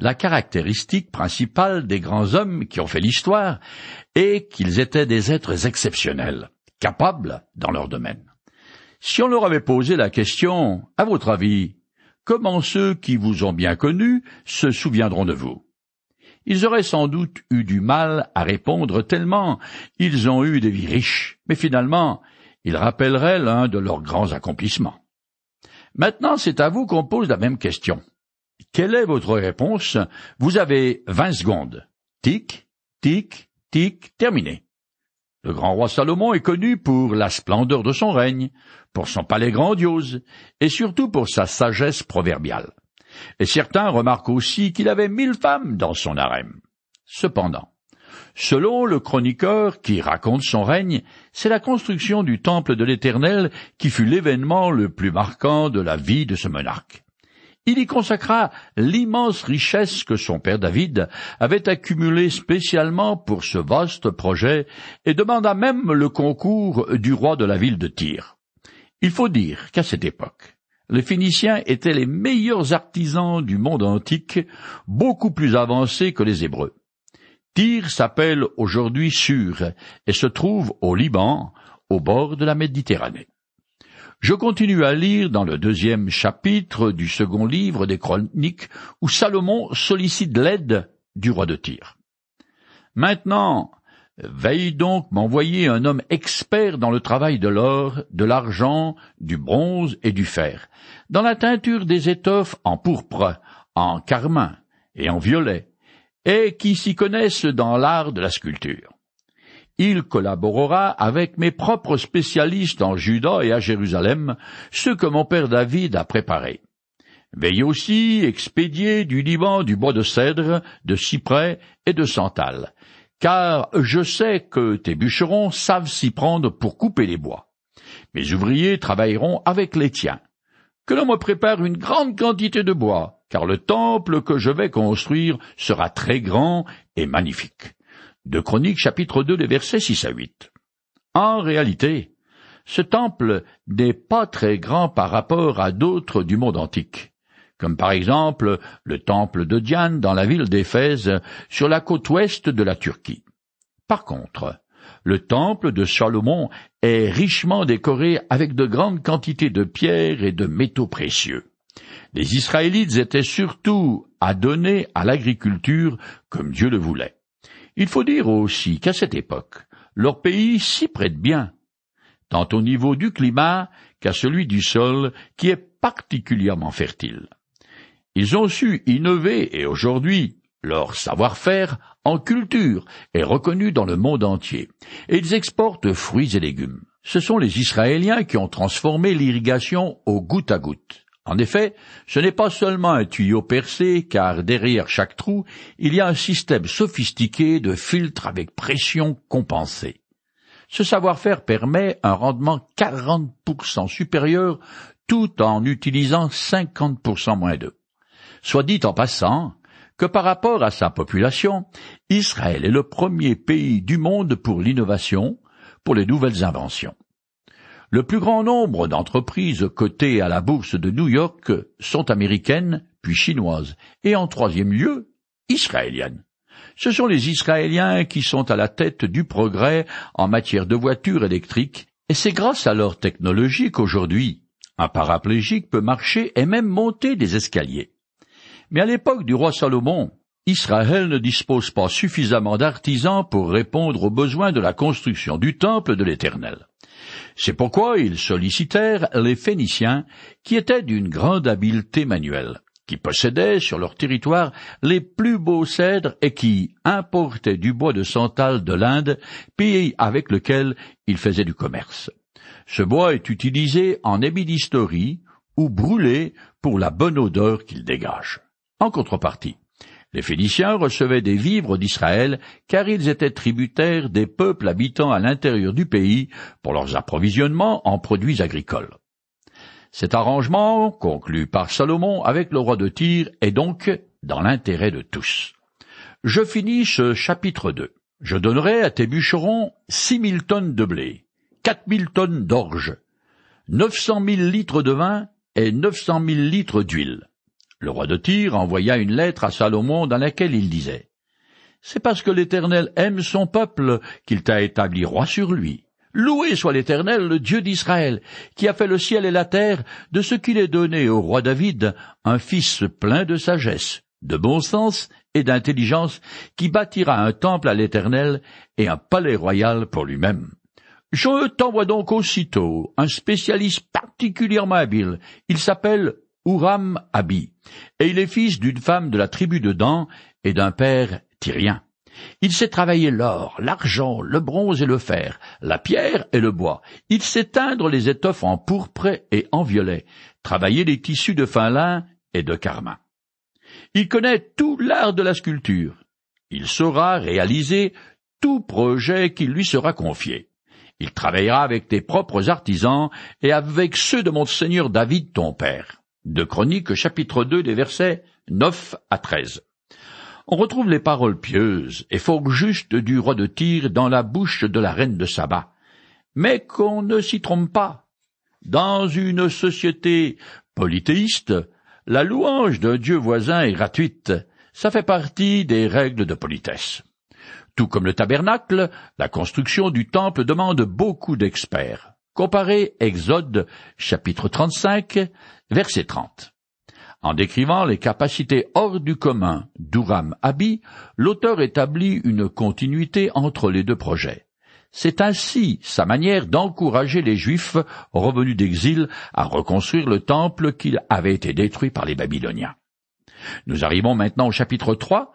la caractéristique principale des grands hommes qui ont fait l'histoire est qu'ils étaient des êtres exceptionnels, capables dans leur domaine. Si on leur avait posé la question, à votre avis, comment ceux qui vous ont bien connus se souviendront de vous? Ils auraient sans doute eu du mal à répondre tellement ils ont eu des vies riches, mais finalement, ils rappelleraient l'un de leurs grands accomplissements. Maintenant, c'est à vous qu'on pose la même question. Quelle est votre réponse? Vous avez vingt secondes. Tic, tic, tic, terminé. Le grand roi Salomon est connu pour la splendeur de son règne, pour son palais grandiose, et surtout pour sa sagesse proverbiale. Et certains remarquent aussi qu'il avait mille femmes dans son harem. Cependant, selon le chroniqueur qui raconte son règne, c'est la construction du temple de l'Éternel qui fut l'événement le plus marquant de la vie de ce monarque. Il y consacra l'immense richesse que son père David avait accumulée spécialement pour ce vaste projet et demanda même le concours du roi de la ville de Tyr. Il faut dire qu'à cette époque, les Phéniciens étaient les meilleurs artisans du monde antique, beaucoup plus avancés que les Hébreux. Tyr s'appelle aujourd'hui Sur et se trouve au Liban, au bord de la Méditerranée. Je continue à lire dans le deuxième chapitre du second livre des Chroniques où Salomon sollicite l'aide du roi de Tyr. Maintenant, veille donc m'envoyer un homme expert dans le travail de l'or, de l'argent, du bronze et du fer, dans la teinture des étoffes en pourpre, en carmin et en violet, et qui s'y connaissent dans l'art de la sculpture il collaborera avec mes propres spécialistes en Juda et à Jérusalem, ceux que mon père David a préparés. Veille aussi expédier du Liban du bois de cèdre, de cyprès et de santal, car je sais que tes bûcherons savent s'y prendre pour couper les bois. Mes ouvriers travailleront avec les tiens. Que l'on me prépare une grande quantité de bois, car le temple que je vais construire sera très grand et magnifique de Chroniques chapitre 2 les versets 6 à 8. En réalité, ce temple n'est pas très grand par rapport à d'autres du monde antique, comme par exemple le temple de Diane dans la ville d'Éphèse sur la côte ouest de la Turquie. Par contre, le temple de Salomon est richement décoré avec de grandes quantités de pierres et de métaux précieux. Les Israélites étaient surtout adonnés à l'agriculture comme Dieu le voulait. Il faut dire aussi qu'à cette époque, leur pays s'y prête bien, tant au niveau du climat qu'à celui du sol, qui est particulièrement fertile. Ils ont su innover et aujourd'hui, leur savoir-faire en culture est reconnu dans le monde entier, et ils exportent fruits et légumes. Ce sont les Israéliens qui ont transformé l'irrigation au goutte à goutte. En effet, ce n'est pas seulement un tuyau percé, car derrière chaque trou, il y a un système sophistiqué de filtres avec pression compensée. Ce savoir-faire permet un rendement 40% supérieur tout en utilisant 50% moins d'eau. Soit dit en passant que par rapport à sa population, Israël est le premier pays du monde pour l'innovation, pour les nouvelles inventions. Le plus grand nombre d'entreprises cotées à la bourse de New York sont américaines, puis chinoises, et en troisième lieu, israéliennes. Ce sont les Israéliens qui sont à la tête du progrès en matière de voitures électriques, et c'est grâce à leur technologie qu'aujourd'hui, un paraplégique peut marcher et même monter des escaliers. Mais à l'époque du roi Salomon, Israël ne dispose pas suffisamment d'artisans pour répondre aux besoins de la construction du temple de l'Éternel. C'est pourquoi ils sollicitèrent les Phéniciens, qui étaient d'une grande habileté manuelle, qui possédaient sur leur territoire les plus beaux cèdres et qui importaient du bois de santal de l'Inde, pays avec lequel ils faisaient du commerce. Ce bois est utilisé en ébénisterie ou brûlé pour la bonne odeur qu'il dégage. En contrepartie, les Phéniciens recevaient des vivres d'Israël, car ils étaient tributaires des peuples habitant à l'intérieur du pays pour leurs approvisionnements en produits agricoles. Cet arrangement, conclu par Salomon avec le roi de Tyr, est donc dans l'intérêt de tous. Je finis ce chapitre 2. Je donnerai à tes bûcherons six mille tonnes de blé, quatre mille tonnes d'orge, neuf cent mille litres de vin et neuf cent mille litres d'huile. Le roi de Tyr envoya une lettre à Salomon dans laquelle il disait C'est parce que l'Éternel aime son peuple qu'il t'a établi roi sur lui. Loué soit l'Éternel, le Dieu d'Israël, qui a fait le ciel et la terre, de ce qu'il est donné au roi David un fils plein de sagesse, de bon sens et d'intelligence, qui bâtira un temple à l'Éternel et un palais royal pour lui-même. Je t'envoie donc aussitôt un spécialiste particulièrement habile. Il s'appelle Uram Abi, et il est fils d'une femme de la tribu de Dan et d'un père tyrien. Il sait travailler l'or, l'argent, le bronze et le fer, la pierre et le bois. Il sait teindre les étoffes en pourpre et en violet, travailler les tissus de fin lin et de carmin. Il connaît tout l'art de la sculpture. Il saura réaliser tout projet qui lui sera confié. Il travaillera avec tes propres artisans et avec ceux de mon Seigneur David ton père. De Chroniques chapitre 2 des versets 9 à 13. On retrouve les paroles pieuses et fort justes du roi de Tyr dans la bouche de la reine de Saba. Mais qu'on ne s'y trompe pas. Dans une société polythéiste, la louange d'un dieu voisin est gratuite. Ça fait partie des règles de politesse. Tout comme le tabernacle, la construction du temple demande beaucoup d'experts. Comparez Exode chapitre 35, verset 30. En décrivant les capacités hors du commun d'Uram Abi, l'auteur établit une continuité entre les deux projets. C'est ainsi sa manière d'encourager les Juifs revenus d'exil à reconstruire le temple qui avait été détruit par les Babyloniens. Nous arrivons maintenant au chapitre 3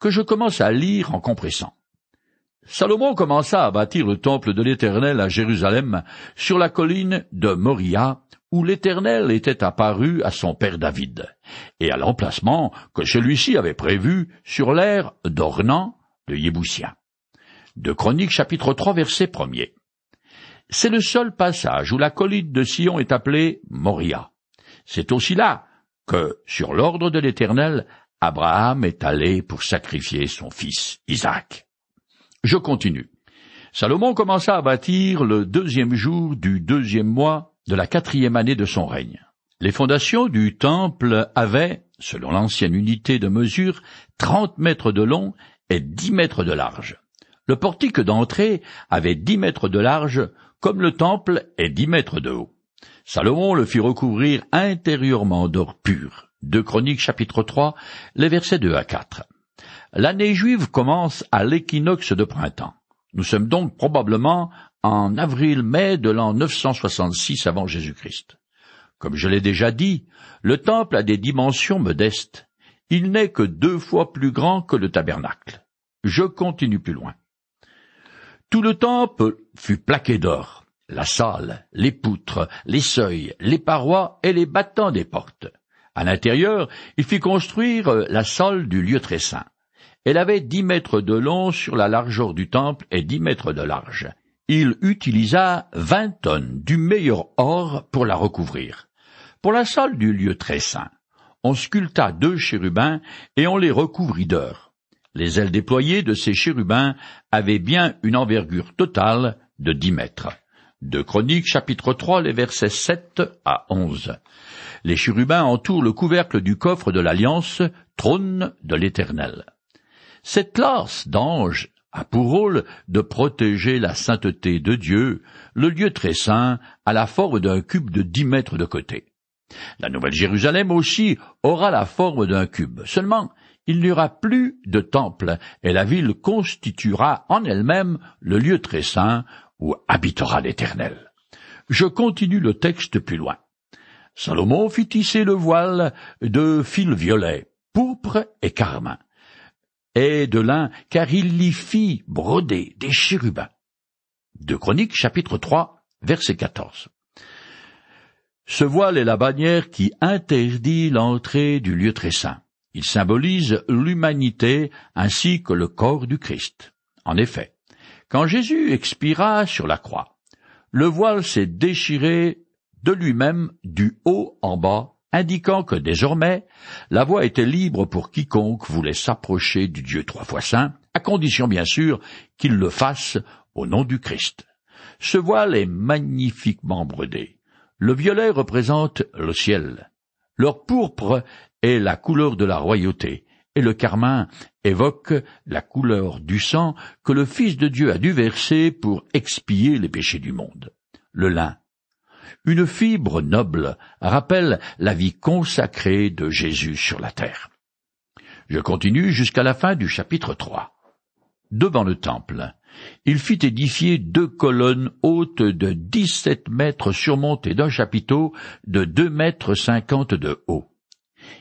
que je commence à lire en compressant. Salomon commença à bâtir le temple de l'Éternel à Jérusalem, sur la colline de Moria, où l'Éternel était apparu à son père David, et à l'emplacement que celui-ci avait prévu sur l'air d'Ornan de Yéboussien. De Chroniques chapitre 3 verset 1 C'est le seul passage où la colline de Sion est appelée Moria. C'est aussi là que, sur l'ordre de l'Éternel, Abraham est allé pour sacrifier son fils Isaac. Je continue. Salomon commença à bâtir le deuxième jour du deuxième mois de la quatrième année de son règne. Les fondations du temple avaient, selon l'ancienne unité de mesure, trente mètres de long et dix mètres de large. Le portique d'entrée avait dix mètres de large, comme le temple est dix mètres de haut. Salomon le fit recouvrir intérieurement d'or pur. De Chroniques chapitre 3, les versets 2 à 4. L'année juive commence à l'équinoxe de printemps. Nous sommes donc probablement en avril-mai de l'an 966 avant Jésus-Christ. Comme je l'ai déjà dit, le temple a des dimensions modestes. Il n'est que deux fois plus grand que le tabernacle. Je continue plus loin. Tout le temple fut plaqué d'or. La salle, les poutres, les seuils, les parois et les battants des portes. À l'intérieur, il fit construire la salle du lieu très saint. Elle avait dix mètres de long sur la largeur du temple et dix mètres de large. Il utilisa vingt tonnes du meilleur or pour la recouvrir. Pour la salle du lieu très saint, on sculpta deux chérubins et on les recouvrit d'or. Les ailes déployées de ces chérubins avaient bien une envergure totale de dix mètres. De Chroniques chapitre 3 les versets 7 à 11. Les chérubins entourent le couvercle du coffre de l'Alliance, trône de l'Éternel. Cette classe d'anges a pour rôle de protéger la sainteté de Dieu, le lieu très saint, à la forme d'un cube de dix mètres de côté. La Nouvelle Jérusalem aussi aura la forme d'un cube. Seulement, il n'y aura plus de temple, et la ville constituera en elle-même le lieu très saint où habitera l'Éternel. Je continue le texte plus loin. Salomon fit tisser le voile de fil violet, pourpre et carmin et de lin, car il l'y fit broder des chérubins. De Chroniques, chapitre 3, verset 14. Ce voile est la bannière qui interdit l'entrée du lieu très saint. Il symbolise l'humanité ainsi que le corps du Christ. En effet, quand Jésus expira sur la croix, le voile s'est déchiré de lui-même du haut en bas indiquant que désormais la voie était libre pour quiconque voulait s'approcher du Dieu trois fois saint, à condition bien sûr qu'il le fasse au nom du Christ. Ce voile est magnifiquement brodé. Le violet représente le ciel. Leur pourpre est la couleur de la royauté, et le carmin évoque la couleur du sang que le Fils de Dieu a dû verser pour expier les péchés du monde. Le lin, une fibre noble, rappelle la vie consacrée de Jésus sur la terre. Je continue jusqu'à la fin du chapitre 3. Devant le temple, il fit édifier deux colonnes hautes de dix-sept mètres surmontées d'un chapiteau de deux mètres cinquante de haut.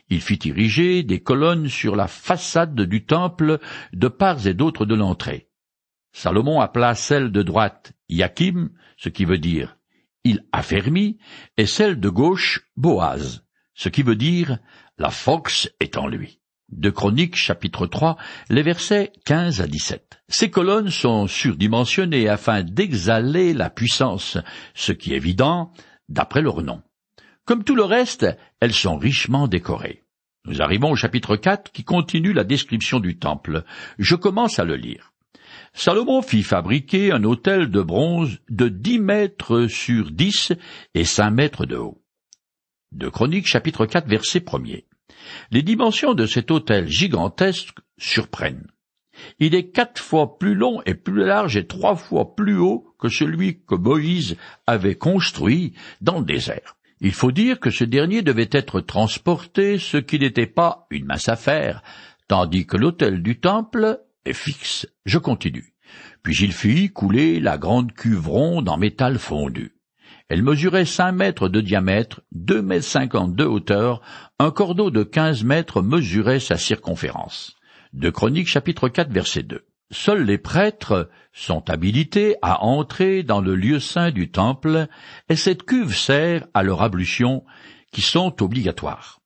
Il fit ériger des colonnes sur la façade du temple de parts et d'autres de l'entrée. Salomon appela celle de droite Yakim, ce qui veut dire il affermit, et celle de gauche Boaz, ce qui veut dire la force est en lui de Chroniques chapitre 3, les versets 15 à 17. Ces colonnes sont surdimensionnées afin d'exhaler la puissance, ce qui est évident d'après leur nom. Comme tout le reste, elles sont richement décorées. Nous arrivons au chapitre 4 qui continue la description du temple. Je commence à le lire. Salomon fit fabriquer un autel de bronze de dix mètres sur dix et cinq mètres de haut. De Chroniques chapitre 4 verset 1 les dimensions de cet autel gigantesque surprennent. Il est quatre fois plus long et plus large et trois fois plus haut que celui que Moïse avait construit dans le désert. Il faut dire que ce dernier devait être transporté, ce qui n'était pas une mince affaire, tandis que l'autel du temple fixe. Je continue. Puis il fit couler la grande cuve ronde en métal fondu. Elle mesurait cinq mètres de diamètre, deux mètres cinquante de hauteur, un cordeau de quinze mètres mesurait sa circonférence. De Chroniques chapitre 4 verset 2. Seuls les prêtres sont habilités à entrer dans le lieu saint du temple, et cette cuve sert à leur ablution, qui sont obligatoires.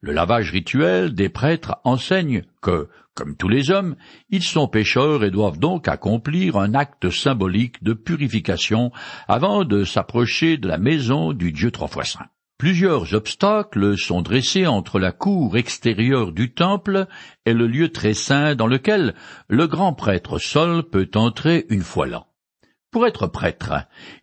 Le lavage rituel des prêtres enseigne que, comme tous les hommes, ils sont pécheurs et doivent donc accomplir un acte symbolique de purification avant de s'approcher de la maison du Dieu trois fois saint. Plusieurs obstacles sont dressés entre la cour extérieure du temple et le lieu très saint dans lequel le grand prêtre seul peut entrer une fois l'an. Pour être prêtre,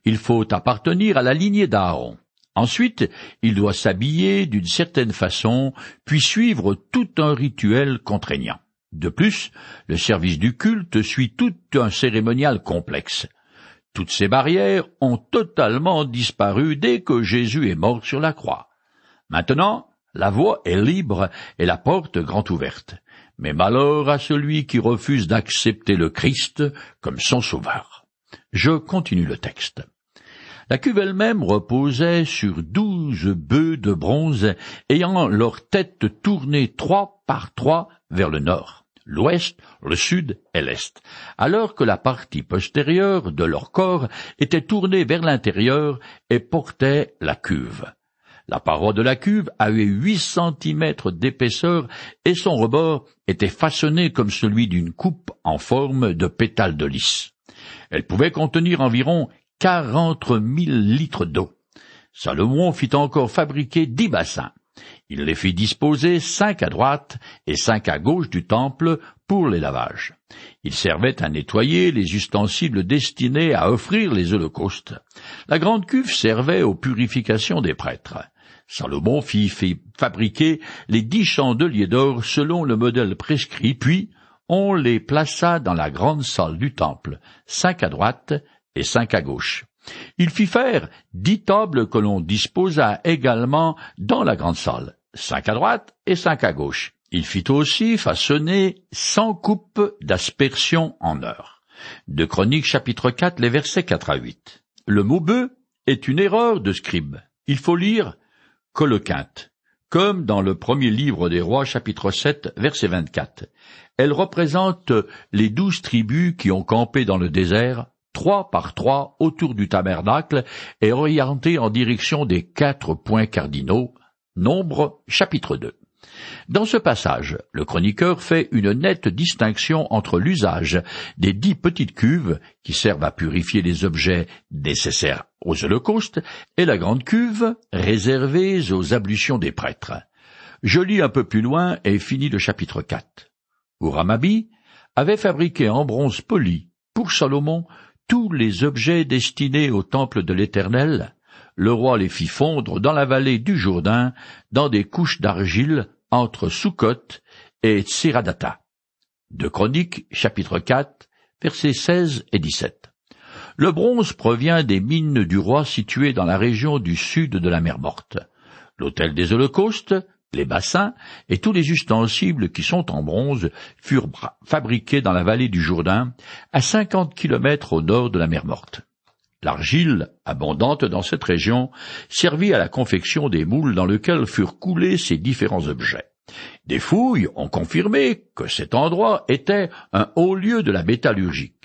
il faut appartenir à la lignée d'Aaron. Ensuite, il doit s'habiller d'une certaine façon, puis suivre tout un rituel contraignant. De plus, le service du culte suit tout un cérémonial complexe. Toutes ces barrières ont totalement disparu dès que Jésus est mort sur la croix. Maintenant, la voie est libre et la porte grand ouverte. Mais malheur à celui qui refuse d'accepter le Christ comme son sauveur. Je continue le texte. La cuve elle-même reposait sur douze bœufs de bronze ayant leur tête tournée trois par trois vers le nord l'ouest, le sud et l'est, alors que la partie postérieure de leur corps était tournée vers l'intérieur et portait la cuve. La paroi de la cuve avait huit centimètres d'épaisseur et son rebord était façonné comme celui d'une coupe en forme de pétale de lys. Elle pouvait contenir environ quarante mille litres d'eau. Salomon fit encore fabriquer dix bassins. Il les fit disposer cinq à droite et cinq à gauche du temple pour les lavages. Ils servaient à nettoyer les ustensiles destinés à offrir les holocaustes. La grande cuve servait aux purifications des prêtres. Salomon fit, fabriquer les dix chandeliers d'or selon le modèle prescrit, puis on les plaça dans la grande salle du temple, cinq à droite et cinq à gauche. Il fit faire dix tables que l'on disposa également dans la grande salle, cinq à droite et cinq à gauche. Il fit aussi façonner cent coupes d'aspersion en or. De Chroniques chapitre 4, les versets 4 à 8. Le mot bœuf est une erreur de scribe. Il faut lire coloquinte, comme dans le premier livre des rois chapitre 7, verset 24. Elle représente les douze tribus qui ont campé dans le désert trois par trois autour du tabernacle et orienté en direction des quatre points cardinaux. Nombre chapitre 2. Dans ce passage, le chroniqueur fait une nette distinction entre l'usage des dix petites cuves qui servent à purifier les objets nécessaires aux holocaustes et la grande cuve réservée aux ablutions des prêtres. Je lis un peu plus loin et finis le chapitre 4. Uramabi avait fabriqué en bronze poli pour Salomon tous les objets destinés au temple de l'Éternel, le roi les fit fondre dans la vallée du Jourdain, dans des couches d'argile, entre Sukkot et Tsiradata. De Chroniques, chapitre 4, versets 16 et 17. Le bronze provient des mines du roi situées dans la région du sud de la mer Morte. L'autel des holocaustes, les bassins et tous les ustensiles qui sont en bronze furent fabriqués dans la vallée du Jourdain, à cinquante kilomètres au nord de la mer Morte. L'argile, abondante dans cette région, servit à la confection des moules dans lesquels furent coulés ces différents objets. Des fouilles ont confirmé que cet endroit était un haut lieu de la métallurgie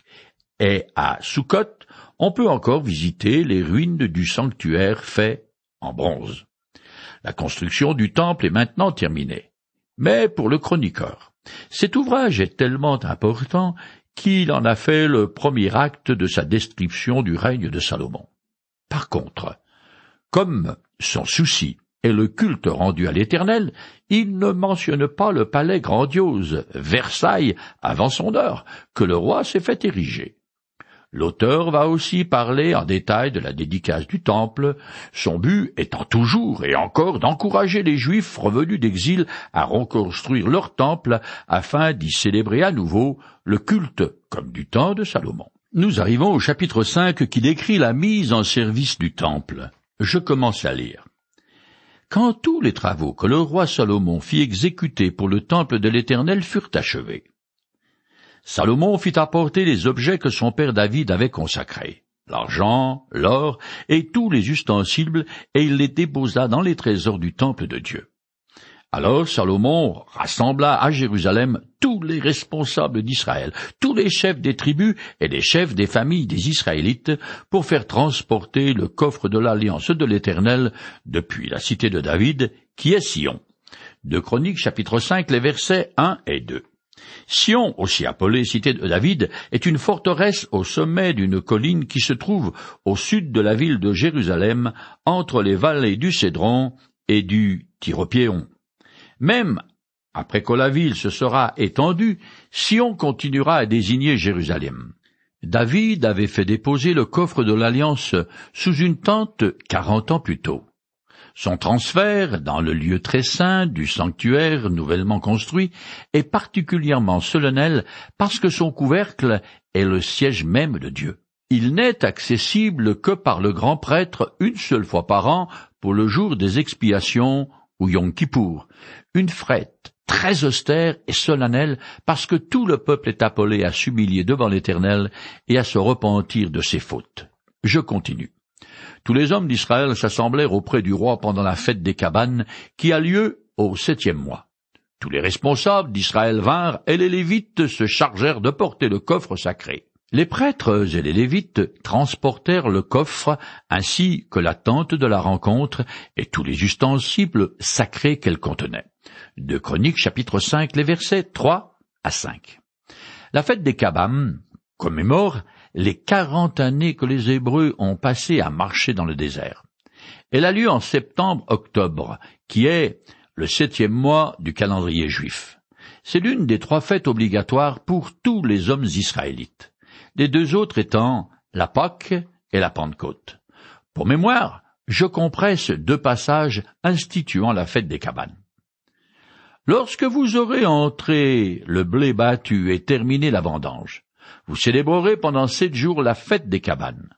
et à Soukot, on peut encore visiter les ruines du sanctuaire fait en bronze. La construction du temple est maintenant terminée. Mais pour le chroniqueur, cet ouvrage est tellement important qu'il en a fait le premier acte de sa description du règne de Salomon. Par contre, comme son souci est le culte rendu à l'Éternel, il ne mentionne pas le palais grandiose, Versailles, avant son heure, que le roi s'est fait ériger. L'auteur va aussi parler en détail de la dédicace du temple, son but étant toujours et encore d'encourager les Juifs revenus d'exil à reconstruire leur temple afin d'y célébrer à nouveau le culte comme du temps de Salomon. Nous arrivons au chapitre 5 qui décrit la mise en service du temple. Je commence à lire. Quand tous les travaux que le roi Salomon fit exécuter pour le temple de l'Éternel furent achevés, Salomon fit apporter les objets que son père David avait consacrés, l'argent, l'or et tous les ustensiles, et il les déposa dans les trésors du temple de Dieu. Alors Salomon rassembla à Jérusalem tous les responsables d'Israël, tous les chefs des tribus et les chefs des familles des Israélites, pour faire transporter le coffre de l'alliance de l'Éternel depuis la cité de David, qui est Sion. De Chroniques chapitre 5, les versets 1 et 2. Sion, aussi appelée cité de David, est une forteresse au sommet d'une colline qui se trouve au sud de la ville de Jérusalem, entre les vallées du Cédron et du Tyropéon. Même après que la ville se sera étendue, Sion continuera à désigner Jérusalem. David avait fait déposer le coffre de l'Alliance sous une tente quarante ans plus tôt. Son transfert dans le lieu très saint du sanctuaire nouvellement construit est particulièrement solennel parce que son couvercle est le siège même de Dieu. Il n'est accessible que par le grand prêtre une seule fois par an pour le jour des expiations ou Yom Kippour, une fête très austère et solennelle parce que tout le peuple est appelé à s'humilier devant l'Éternel et à se repentir de ses fautes. Je continue. Tous les hommes d'Israël s'assemblèrent auprès du roi pendant la fête des cabanes, qui a lieu au septième mois. Tous les responsables d'Israël vinrent, et les Lévites se chargèrent de porter le coffre sacré. Les prêtres et les Lévites transportèrent le coffre ainsi que la tente de la rencontre et tous les ustensiles sacrés qu'elle contenait. De Chroniques chapitre 5 les versets 3 à 5. La fête des cabanes commémore les quarante années que les Hébreux ont passées à marcher dans le désert. Elle a lieu en septembre-octobre, qui est le septième mois du calendrier juif. C'est l'une des trois fêtes obligatoires pour tous les hommes israélites, les deux autres étant la Pâque et la Pentecôte. Pour mémoire, je compresse deux passages instituant la fête des cabanes. Lorsque vous aurez entré le blé battu et terminé la vendange, vous célébrerez pendant sept jours la fête des cabanes.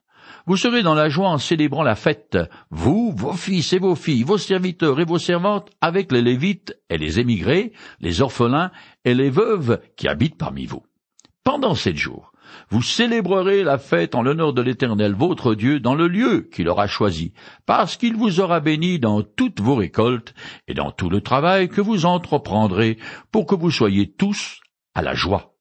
Vous serez dans la joie en célébrant la fête, vous, vos fils et vos filles, vos serviteurs et vos servantes, avec les Lévites et les émigrés, les orphelins et les veuves qui habitent parmi vous. Pendant sept jours, vous célébrerez la fête en l'honneur de l'Éternel votre Dieu dans le lieu qu'il aura choisi, parce qu'il vous aura béni dans toutes vos récoltes et dans tout le travail que vous entreprendrez pour que vous soyez tous à la joie.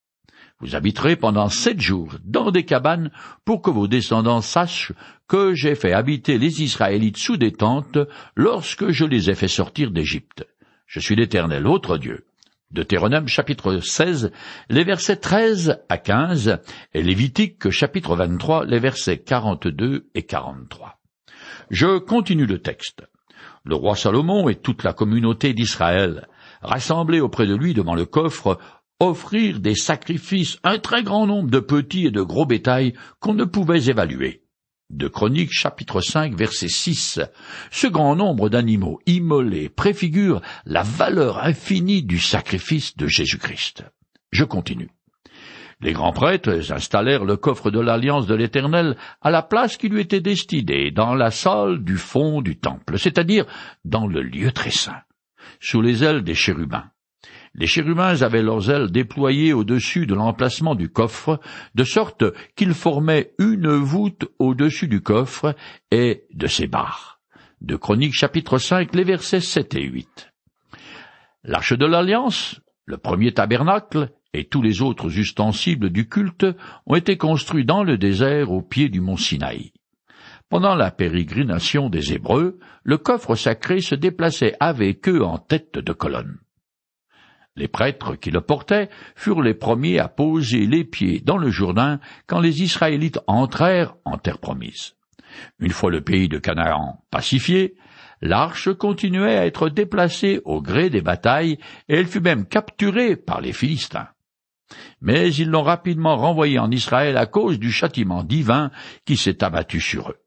Vous habiterez pendant sept jours dans des cabanes pour que vos descendants sachent que j'ai fait habiter les Israélites sous des tentes lorsque je les ai fait sortir d'Égypte. Je suis l'Éternel, votre Dieu. Deutéronome chapitre 16, les versets 13 à 15, et Lévitique chapitre 23, les versets 42 et 43. Je continue le texte. Le roi Salomon et toute la communauté d'Israël, rassemblés auprès de lui devant le coffre, offrir des sacrifices, un très grand nombre de petits et de gros bétail qu'on ne pouvait évaluer. de Chroniques chapitre 5 verset 6. Ce grand nombre d'animaux immolés préfigure la valeur infinie du sacrifice de Jésus-Christ. Je continue. Les grands prêtres installèrent le coffre de l'alliance de l'Éternel à la place qui lui était destinée, dans la salle du fond du temple, c'est-à-dire dans le lieu très saint, sous les ailes des chérubins. Les chérubins avaient leurs ailes déployées au-dessus de l'emplacement du coffre, de sorte qu'ils formaient une voûte au-dessus du coffre et de ses barres. De Chroniques chapitre 5, les versets 7 et 8. L'arche de l'Alliance, le premier tabernacle, et tous les autres ustensiles du culte ont été construits dans le désert au pied du mont Sinaï. Pendant la pérégrination des Hébreux, le coffre sacré se déplaçait avec eux en tête de colonne. Les prêtres qui le portaient furent les premiers à poser les pieds dans le Jourdain quand les Israélites entrèrent en terre promise. Une fois le pays de Canaan pacifié, l'arche continuait à être déplacée au gré des batailles et elle fut même capturée par les Philistins. Mais ils l'ont rapidement renvoyée en Israël à cause du châtiment divin qui s'est abattu sur eux.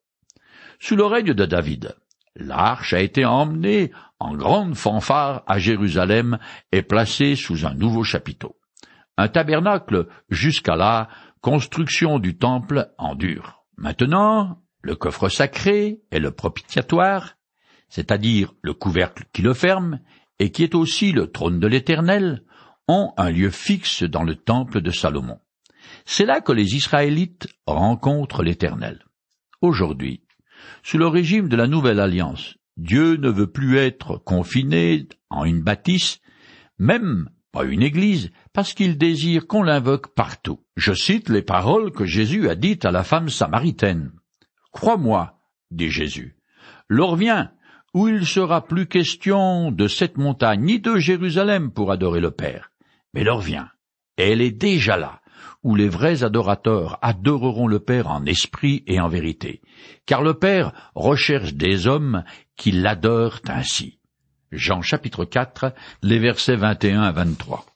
Sous le règne de David, l'arche a été emmenée en grande fanfare à Jérusalem et placée sous un nouveau chapiteau. Un tabernacle jusqu'à là, construction du temple en dur. Maintenant, le coffre sacré et le propitiatoire, c'est-à-dire le couvercle qui le ferme, et qui est aussi le trône de l'Éternel, ont un lieu fixe dans le temple de Salomon. C'est là que les Israélites rencontrent l'Éternel. Aujourd'hui, sous le régime de la Nouvelle Alliance, Dieu ne veut plus être confiné en une bâtisse, même pas une église, parce qu'il désire qu'on l'invoque partout. Je cite les paroles que Jésus a dites à la femme samaritaine. Crois-moi, dit Jésus, l'heure vient où il sera plus question de cette montagne ni de Jérusalem pour adorer le Père, mais l'heure vient, elle est déjà là, où les vrais adorateurs adoreront le Père en esprit et en vérité, car le Père recherche des hommes qui l'adorent ainsi. Jean chapitre 4, les versets 21 à 23.